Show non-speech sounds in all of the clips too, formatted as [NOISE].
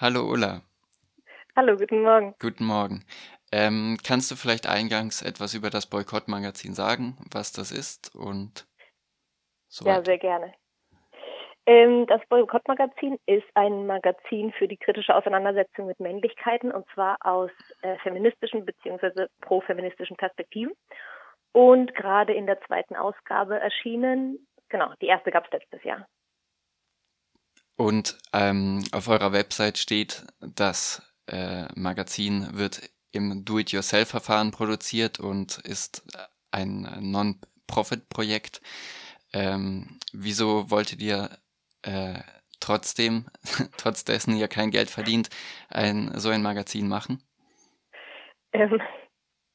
Hallo Ulla. Hallo, guten Morgen. Guten Morgen. Ähm, kannst du vielleicht eingangs etwas über das Boykott-Magazin sagen, was das ist und so Ja, weiter? sehr gerne. Ähm, das Boykott-Magazin ist ein Magazin für die kritische Auseinandersetzung mit Männlichkeiten und zwar aus äh, feministischen bzw. profeministischen Perspektiven. Und gerade in der zweiten Ausgabe erschienen, genau, die erste gab es letztes Jahr. Und ähm, auf eurer Website steht, das äh, Magazin wird im Do-it-yourself-Verfahren produziert und ist ein Non-Profit-Projekt. Ähm, wieso wolltet ihr äh, trotzdem, [LAUGHS] trotz dessen ihr kein Geld verdient, ein, so ein Magazin machen? Ähm,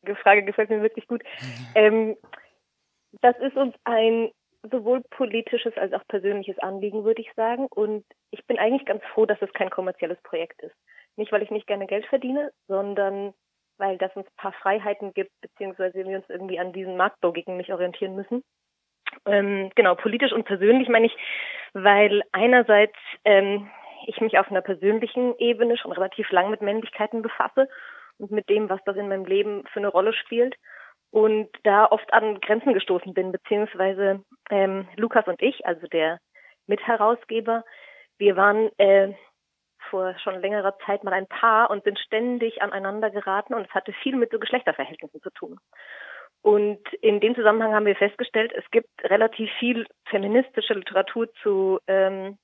die Frage gefällt mir wirklich gut. Ähm, das ist uns ein sowohl politisches als auch persönliches Anliegen, würde ich sagen. Und ich bin eigentlich ganz froh, dass es kein kommerzielles Projekt ist. Nicht, weil ich nicht gerne Geld verdiene, sondern weil das uns ein paar Freiheiten gibt, beziehungsweise wir uns irgendwie an diesen Marktlogiken nicht orientieren müssen. Ähm, genau, politisch und persönlich meine ich, weil einerseits ähm, ich mich auf einer persönlichen Ebene schon relativ lang mit Männlichkeiten befasse und mit dem, was das in meinem Leben für eine Rolle spielt und da oft an Grenzen gestoßen bin, beziehungsweise ähm, Lukas und ich, also der Mitherausgeber, wir waren äh, vor schon längerer Zeit mal ein Paar und sind ständig aneinander geraten und es hatte viel mit so Geschlechterverhältnissen zu tun. Und in dem Zusammenhang haben wir festgestellt, es gibt relativ viel feministische Literatur zu ähm,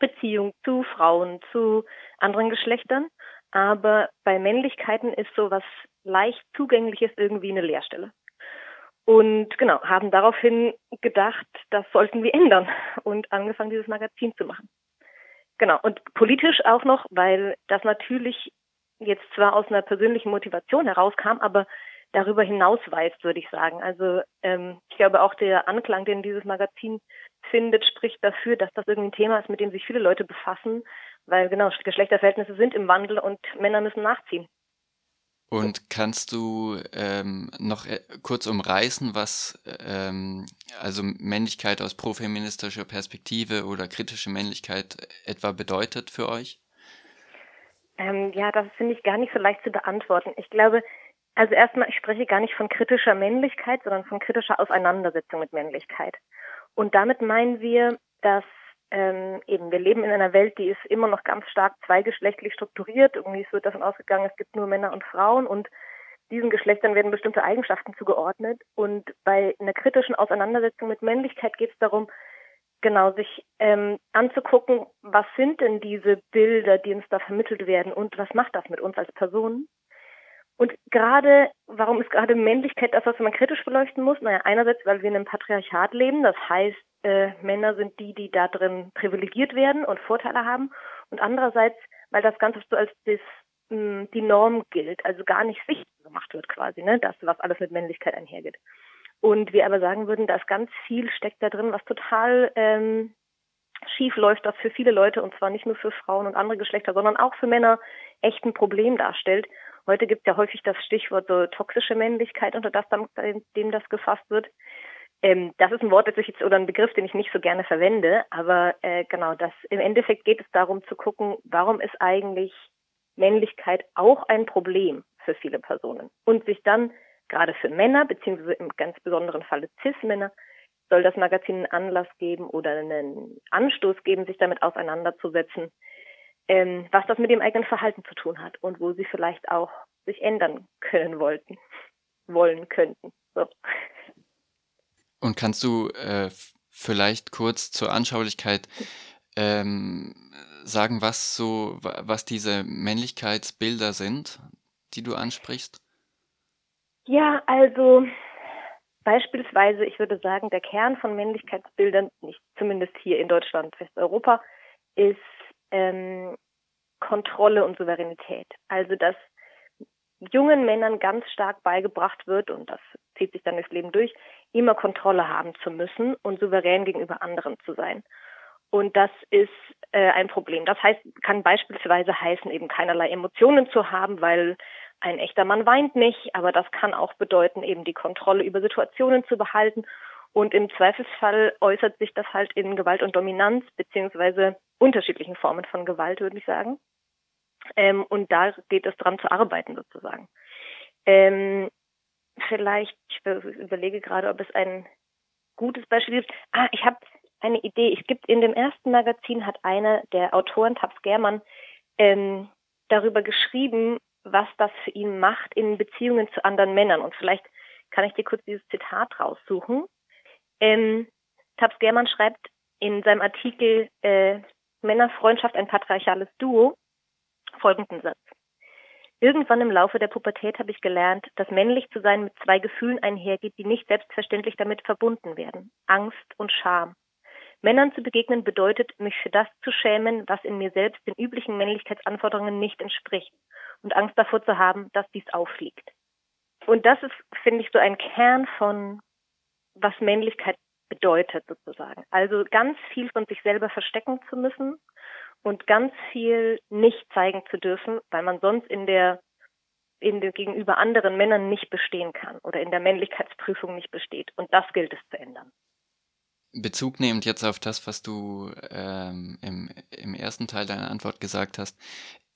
Beziehung zu Frauen, zu anderen Geschlechtern. Aber bei Männlichkeiten ist so was leicht zugängliches irgendwie eine Leerstelle. Und genau, haben daraufhin gedacht, das sollten wir ändern und angefangen, dieses Magazin zu machen. Genau, und politisch auch noch, weil das natürlich jetzt zwar aus einer persönlichen Motivation herauskam, aber darüber hinaus weist, würde ich sagen. Also ähm, ich glaube auch der Anklang, den dieses Magazin findet, spricht dafür, dass das irgendwie ein Thema ist, mit dem sich viele Leute befassen, weil genau Geschlechterverhältnisse sind im Wandel und Männer müssen nachziehen. Und kannst du ähm, noch äh, kurz umreißen, was ähm, also Männlichkeit aus profeministischer Perspektive oder kritische Männlichkeit etwa bedeutet für euch? Ähm, ja, das finde ich gar nicht so leicht zu beantworten. Ich glaube, also erstmal, ich spreche gar nicht von kritischer Männlichkeit, sondern von kritischer Auseinandersetzung mit Männlichkeit. Und damit meinen wir, dass ähm, eben wir leben in einer Welt, die ist immer noch ganz stark zweigeschlechtlich strukturiert. Irgendwie wird davon ausgegangen, es gibt nur Männer und Frauen und diesen Geschlechtern werden bestimmte Eigenschaften zugeordnet. Und bei einer kritischen Auseinandersetzung mit Männlichkeit geht es darum, genau sich ähm, anzugucken, was sind denn diese Bilder, die uns da vermittelt werden und was macht das mit uns als Personen? Und gerade, warum ist gerade Männlichkeit das, was man kritisch beleuchten muss? Naja, einerseits, weil wir in einem Patriarchat leben, das heißt, äh, Männer sind die, die da drin privilegiert werden und Vorteile haben. Und andererseits, weil das Ganze so als das, mh, die Norm gilt, also gar nicht sichtbar gemacht wird quasi, ne, das, was alles mit Männlichkeit einhergeht. Und wir aber sagen würden, da ist ganz viel steckt da drin, was total ähm, schief läuft, das für viele Leute, und zwar nicht nur für Frauen und andere Geschlechter, sondern auch für Männer echt ein Problem darstellt. Heute gibt es ja häufig das Stichwort so toxische Männlichkeit, unter das dem das gefasst wird. Ähm, das ist ein Wort, das ich jetzt oder ein Begriff, den ich nicht so gerne verwende, aber äh, genau, das im Endeffekt geht es darum zu gucken, warum ist eigentlich Männlichkeit auch ein Problem für viele Personen und sich dann gerade für Männer beziehungsweise im ganz besonderen Falle Cis-Männer soll das Magazin einen Anlass geben oder einen Anstoß geben, sich damit auseinanderzusetzen, ähm, was das mit dem eigenen Verhalten zu tun hat und wo sie vielleicht auch sich ändern können wollten, wollen könnten. So. Und kannst du äh, vielleicht kurz zur Anschaulichkeit ähm, sagen, was so, was diese Männlichkeitsbilder sind, die du ansprichst? Ja, also beispielsweise, ich würde sagen, der Kern von Männlichkeitsbildern, nicht zumindest hier in Deutschland, Westeuropa, ist ähm, Kontrolle und Souveränität. Also dass jungen Männern ganz stark beigebracht wird, und das zieht sich dann durchs Leben durch, immer Kontrolle haben zu müssen und souverän gegenüber anderen zu sein. Und das ist äh, ein Problem. Das heißt, kann beispielsweise heißen, eben keinerlei Emotionen zu haben, weil ein echter Mann weint nicht, aber das kann auch bedeuten, eben die Kontrolle über Situationen zu behalten. Und im Zweifelsfall äußert sich das halt in Gewalt und Dominanz, beziehungsweise unterschiedlichen Formen von Gewalt, würde ich sagen. Ähm, und da geht es dran zu arbeiten sozusagen. Ähm, vielleicht, ich überlege gerade, ob es ein gutes Beispiel gibt. Ah, ich habe eine Idee. Es gibt in dem ersten Magazin hat einer der Autoren, Taps Germann, ähm, darüber geschrieben, was das für ihn macht in Beziehungen zu anderen Männern. Und vielleicht kann ich dir kurz dieses Zitat raussuchen. Ähm, Taps Germann schreibt in seinem Artikel äh, Männerfreundschaft ein patriarchales Duo folgenden Satz. Irgendwann im Laufe der Pubertät habe ich gelernt, dass männlich zu sein mit zwei Gefühlen einhergeht, die nicht selbstverständlich damit verbunden werden. Angst und Scham. Männern zu begegnen bedeutet, mich für das zu schämen, was in mir selbst den üblichen Männlichkeitsanforderungen nicht entspricht und Angst davor zu haben, dass dies auffliegt. Und das ist, finde ich, so ein Kern von, was Männlichkeit bedeutet sozusagen. Also ganz viel von sich selber verstecken zu müssen und ganz viel nicht zeigen zu dürfen, weil man sonst in der in der, gegenüber anderen Männern nicht bestehen kann oder in der Männlichkeitsprüfung nicht besteht. Und das gilt es zu ändern. Bezug nehmend jetzt auf das, was du ähm, im, im ersten Teil deiner Antwort gesagt hast,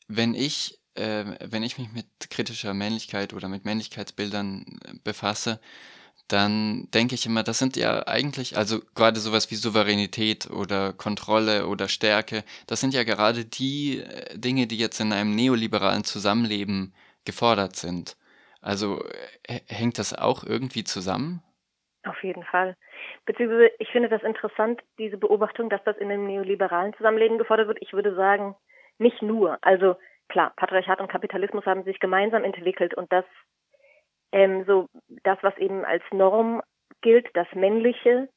wenn ich, äh, wenn ich mich mit kritischer Männlichkeit oder mit Männlichkeitsbildern äh, befasse, dann denke ich immer, das sind ja eigentlich, also gerade sowas wie Souveränität oder Kontrolle oder Stärke, das sind ja gerade die äh, Dinge, die jetzt in einem neoliberalen Zusammenleben gefordert sind. Also äh, hängt das auch irgendwie zusammen? Auf jeden Fall. Beziehungsweise ich finde das interessant, diese Beobachtung, dass das in einem neoliberalen Zusammenleben gefordert wird. Ich würde sagen, nicht nur. Also klar, Patriarchat und Kapitalismus haben sich gemeinsam entwickelt und das ähm, so das, was eben als Norm gilt, das Männliche,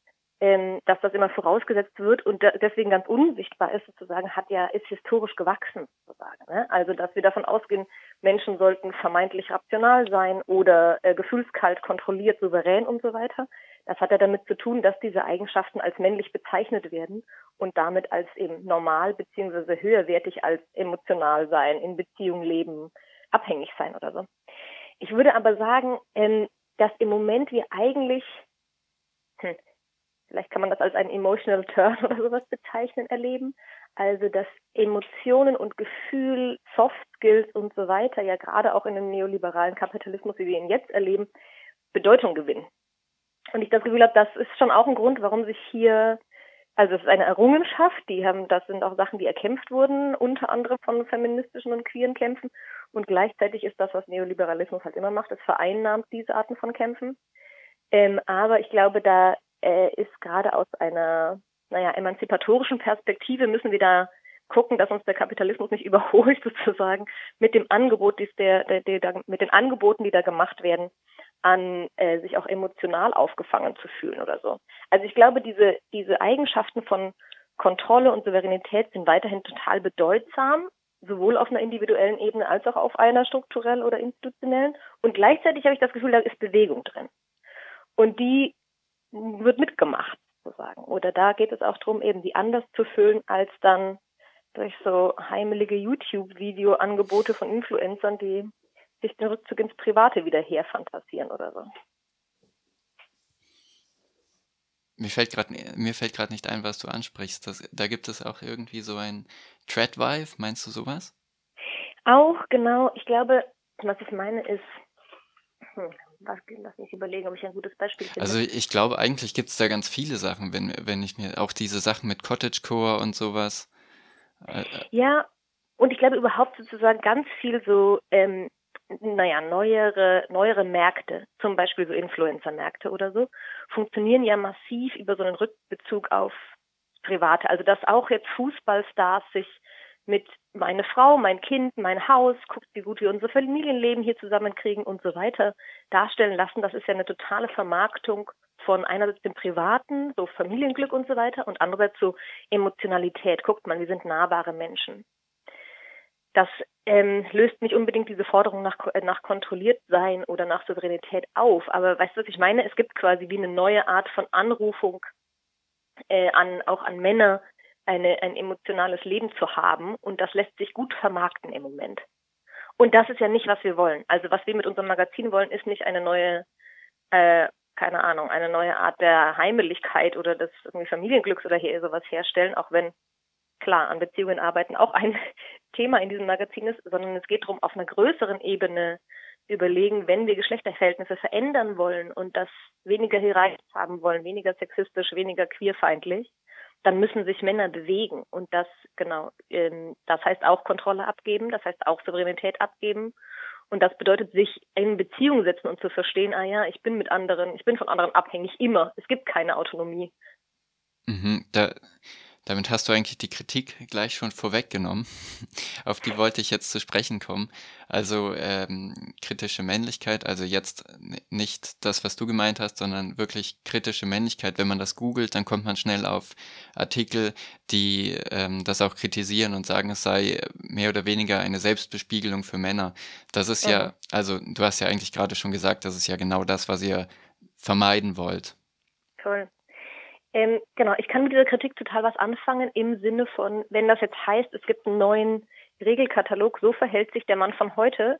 ähm, dass das immer vorausgesetzt wird und deswegen ganz unsichtbar ist sozusagen, hat ja ist historisch gewachsen sozusagen. Ne? Also dass wir davon ausgehen, Menschen sollten vermeintlich rational sein oder äh, gefühlskalt, kontrolliert, souverän und so weiter. Das hat ja damit zu tun, dass diese Eigenschaften als männlich bezeichnet werden und damit als eben normal beziehungsweise höherwertig als emotional sein, in Beziehung leben, abhängig sein oder so. Ich würde aber sagen, ähm, dass im Moment wir eigentlich, hm, vielleicht kann man das als einen emotional turn [LAUGHS] oder sowas bezeichnen, erleben. Also dass Emotionen und Gefühl, Soft Skills und so weiter ja gerade auch in dem neoliberalen Kapitalismus, wie wir ihn jetzt erleben, Bedeutung gewinnen. Und ich das Gefühl habe, das ist schon auch ein Grund, warum sich hier, also es ist eine Errungenschaft, die haben, das sind auch Sachen, die erkämpft wurden, unter anderem von feministischen und queeren Kämpfen. Und gleichzeitig ist das, was Neoliberalismus halt immer macht, es vereinnahmt diese Arten von Kämpfen. Ähm, aber ich glaube, da äh, ist gerade aus einer, naja, emanzipatorischen Perspektive müssen wir da gucken, dass uns der Kapitalismus nicht [LAUGHS] überholt sozusagen mit dem Angebot, dies der, der, der, mit den Angeboten, die da gemacht werden, an äh, sich auch emotional aufgefangen zu fühlen oder so. Also ich glaube, diese diese Eigenschaften von Kontrolle und Souveränität sind weiterhin total bedeutsam, sowohl auf einer individuellen Ebene als auch auf einer strukturell oder institutionellen. Und gleichzeitig habe ich das Gefühl, da ist Bewegung drin. Und die wird mitgemacht, sozusagen. Oder da geht es auch darum, eben die anders zu füllen, als dann durch so heimelige YouTube-Video-Angebote von Influencern, die sich den Rückzug ins Private wieder herfantasieren oder so. Mir fällt gerade mir fällt gerade nicht ein, was du ansprichst. Das, da gibt es auch irgendwie so ein Treadwife, meinst du sowas? Auch, genau. Ich glaube, was ich meine ist, hm, was, lass mich überlegen, ob ich ein gutes Beispiel finde. Also ich glaube, eigentlich gibt es da ganz viele Sachen, wenn, wenn ich mir auch diese Sachen mit Cottagecore und sowas. Äh, äh, ja, und ich glaube überhaupt sozusagen ganz viel so, ähm, naja, neuere, neuere Märkte, zum Beispiel so Influencer-Märkte oder so, funktionieren ja massiv über so einen Rückbezug auf Private. Also dass auch jetzt Fußballstars sich mit meine Frau, mein Kind, mein Haus, guckt, wie gut wir unser Familienleben hier zusammenkriegen und so weiter darstellen lassen. Das ist ja eine totale Vermarktung von einerseits dem Privaten, so Familienglück und so weiter, und andererseits so Emotionalität. Guckt mal, wir sind nahbare Menschen. Das ähm, löst nicht unbedingt diese Forderung nach, nach kontrolliert sein oder nach Souveränität auf. Aber weißt du, was ich meine? Es gibt quasi wie eine neue Art von Anrufung äh, an, auch an Männer, eine, ein emotionales Leben zu haben. Und das lässt sich gut vermarkten im Moment. Und das ist ja nicht, was wir wollen. Also was wir mit unserem Magazin wollen, ist nicht eine neue, äh, keine Ahnung, eine neue Art der Heimeligkeit oder des irgendwie Familienglücks oder hier sowas herstellen, auch wenn klar an Beziehungen arbeiten auch ein [LAUGHS] Thema in diesem Magazin ist, sondern es geht darum, auf einer größeren Ebene überlegen, wenn wir Geschlechterverhältnisse verändern wollen und das weniger hierarchisch haben wollen, weniger sexistisch, weniger queerfeindlich, dann müssen sich Männer bewegen. Und das, genau, ähm, das heißt auch Kontrolle abgeben, das heißt auch Souveränität abgeben. Und das bedeutet, sich in Beziehung setzen und zu verstehen, ah ja, ich bin mit anderen, ich bin von anderen abhängig, immer. Es gibt keine Autonomie. Mhm, da, damit hast du eigentlich die Kritik gleich schon vorweggenommen. [LAUGHS] Auf die wollte ich jetzt zu sprechen kommen. Also ähm, kritische Männlichkeit, also jetzt nicht das, was du gemeint hast, sondern wirklich kritische Männlichkeit. Wenn man das googelt, dann kommt man schnell auf Artikel, die ähm, das auch kritisieren und sagen, es sei mehr oder weniger eine Selbstbespiegelung für Männer. Das ist ja, ja also du hast ja eigentlich gerade schon gesagt, das ist ja genau das, was ihr vermeiden wollt. Toll. Ähm, genau, ich kann mit dieser Kritik total was anfangen im Sinne von, wenn das jetzt heißt, es gibt einen neuen Regelkatalog, so verhält sich der Mann von heute.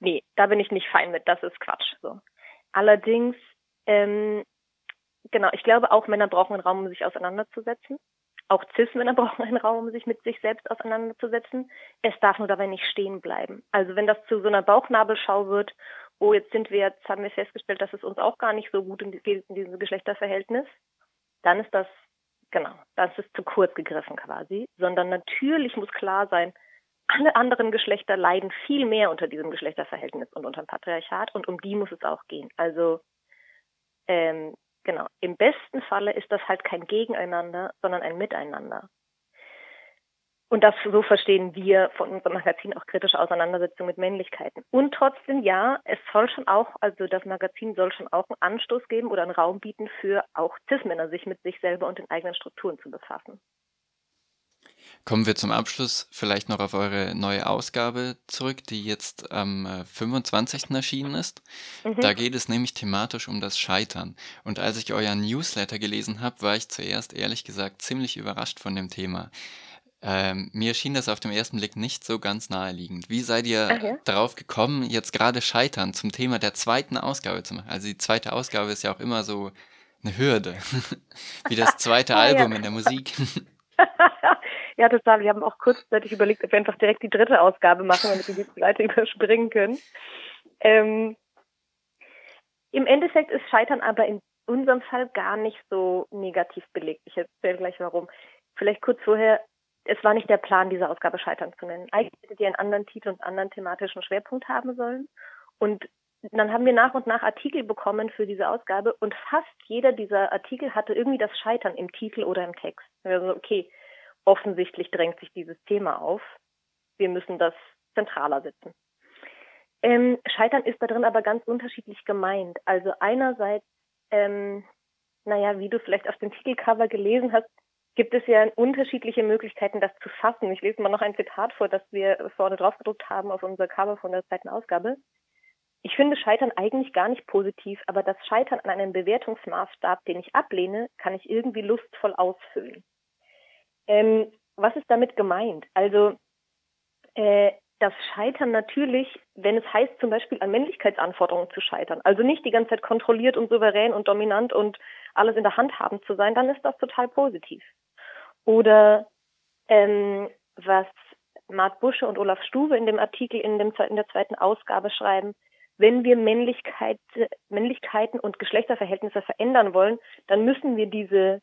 Nee, da bin ich nicht fein mit, das ist Quatsch. So. Allerdings, ähm, genau, ich glaube auch Männer brauchen einen Raum, um sich auseinanderzusetzen. Auch Cis-Männer [LAUGHS] brauchen einen Raum, um sich mit sich selbst auseinanderzusetzen. Es darf nur dabei nicht stehen bleiben. Also wenn das zu so einer Bauchnabelschau wird, oh, jetzt sind wir, jetzt haben wir festgestellt, dass es uns auch gar nicht so gut geht in diesem Geschlechterverhältnis, dann ist das, genau, das ist zu kurz gegriffen quasi, sondern natürlich muss klar sein, alle anderen Geschlechter leiden viel mehr unter diesem Geschlechterverhältnis und unter dem Patriarchat und um die muss es auch gehen. Also ähm, genau, im besten Falle ist das halt kein Gegeneinander, sondern ein Miteinander. Und das so verstehen wir von unserem Magazin auch kritische Auseinandersetzung mit Männlichkeiten. Und trotzdem, ja, es soll schon auch, also das Magazin soll schon auch einen Anstoß geben oder einen Raum bieten für auch Cis-Männer, sich mit sich selber und den eigenen Strukturen zu befassen. Kommen wir zum Abschluss vielleicht noch auf eure neue Ausgabe zurück, die jetzt am 25. Äh, erschienen ist. Mhm. Da geht es nämlich thematisch um das Scheitern. Und als ich euren Newsletter gelesen habe, war ich zuerst ehrlich gesagt ziemlich überrascht von dem Thema. Ähm, mir schien das auf den ersten Blick nicht so ganz naheliegend. Wie seid ihr ja. darauf gekommen, jetzt gerade Scheitern zum Thema der zweiten Ausgabe zu machen? Also die zweite Ausgabe ist ja auch immer so eine Hürde, [LAUGHS] wie das zweite ah, Album ja. in der Musik. [LAUGHS] ja, total. Wir haben auch kurzzeitig überlegt, ob wir einfach direkt die dritte Ausgabe machen, damit wir die zweite [LAUGHS] überspringen können. Ähm, Im Endeffekt ist Scheitern aber in unserem Fall gar nicht so negativ belegt. Ich erzähle gleich warum. Vielleicht kurz vorher, es war nicht der Plan, diese Ausgabe Scheitern zu nennen. Eigentlich hätte die einen anderen Titel und einen anderen thematischen Schwerpunkt haben sollen. Und dann haben wir nach und nach Artikel bekommen für diese Ausgabe und fast jeder dieser Artikel hatte irgendwie das Scheitern im Titel oder im Text. Also, okay, offensichtlich drängt sich dieses Thema auf. Wir müssen das zentraler setzen. Ähm, Scheitern ist da drin aber ganz unterschiedlich gemeint. Also einerseits, ähm, naja, wie du vielleicht auf dem Titelcover gelesen hast, gibt es ja unterschiedliche Möglichkeiten, das zu fassen. Ich lese mal noch ein Zitat vor, das wir vorne drauf gedruckt haben auf unser Cover von der zweiten Ausgabe. Ich finde Scheitern eigentlich gar nicht positiv, aber das Scheitern an einem Bewertungsmaßstab, den ich ablehne, kann ich irgendwie lustvoll ausfüllen. Ähm, was ist damit gemeint? Also äh, das Scheitern natürlich, wenn es heißt, zum Beispiel an Männlichkeitsanforderungen zu scheitern, also nicht die ganze Zeit kontrolliert und souverän und dominant und alles in der Hand haben zu sein, dann ist das total positiv. Oder ähm, was Mart Busche und Olaf Stuwe in dem Artikel in, dem, in der zweiten Ausgabe schreiben, wenn wir Männlichkeit, Männlichkeiten und Geschlechterverhältnisse verändern wollen, dann müssen wir diese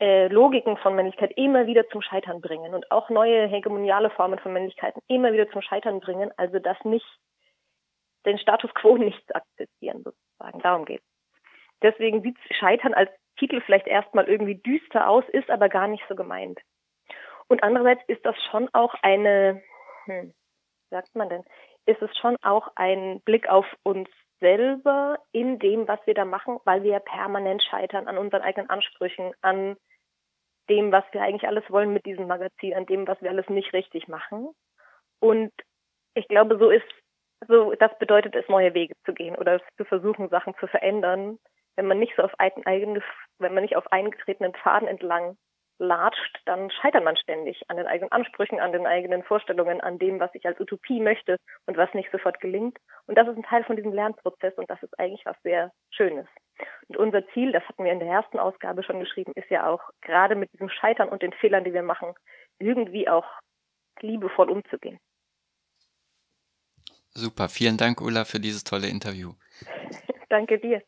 äh, Logiken von Männlichkeit immer wieder zum Scheitern bringen und auch neue hegemoniale Formen von Männlichkeiten immer wieder zum Scheitern bringen, also das nicht, den Status quo nicht akzeptieren sozusagen. Darum geht's. Deswegen sieht Scheitern als Titel vielleicht erstmal irgendwie düster aus, ist aber gar nicht so gemeint. Und andererseits ist das schon auch eine, hm, sagt man denn, ist es schon auch ein Blick auf uns selber in dem, was wir da machen, weil wir ja permanent scheitern an unseren eigenen Ansprüchen, an dem, was wir eigentlich alles wollen mit diesem Magazin, an dem, was wir alles nicht richtig machen. Und ich glaube, so ist, so, das bedeutet es, neue Wege zu gehen oder zu versuchen, Sachen zu verändern, wenn man nicht so auf eigene, wenn man nicht auf eingetretenen Pfaden entlang latscht, dann scheitert man ständig an den eigenen Ansprüchen, an den eigenen Vorstellungen, an dem, was ich als Utopie möchte und was nicht sofort gelingt. Und das ist ein Teil von diesem Lernprozess und das ist eigentlich was sehr Schönes. Und unser Ziel, das hatten wir in der ersten Ausgabe schon geschrieben, ist ja auch gerade mit diesem Scheitern und den Fehlern, die wir machen, irgendwie auch liebevoll umzugehen. Super, vielen Dank, Ulla, für dieses tolle Interview. [LAUGHS] Danke dir.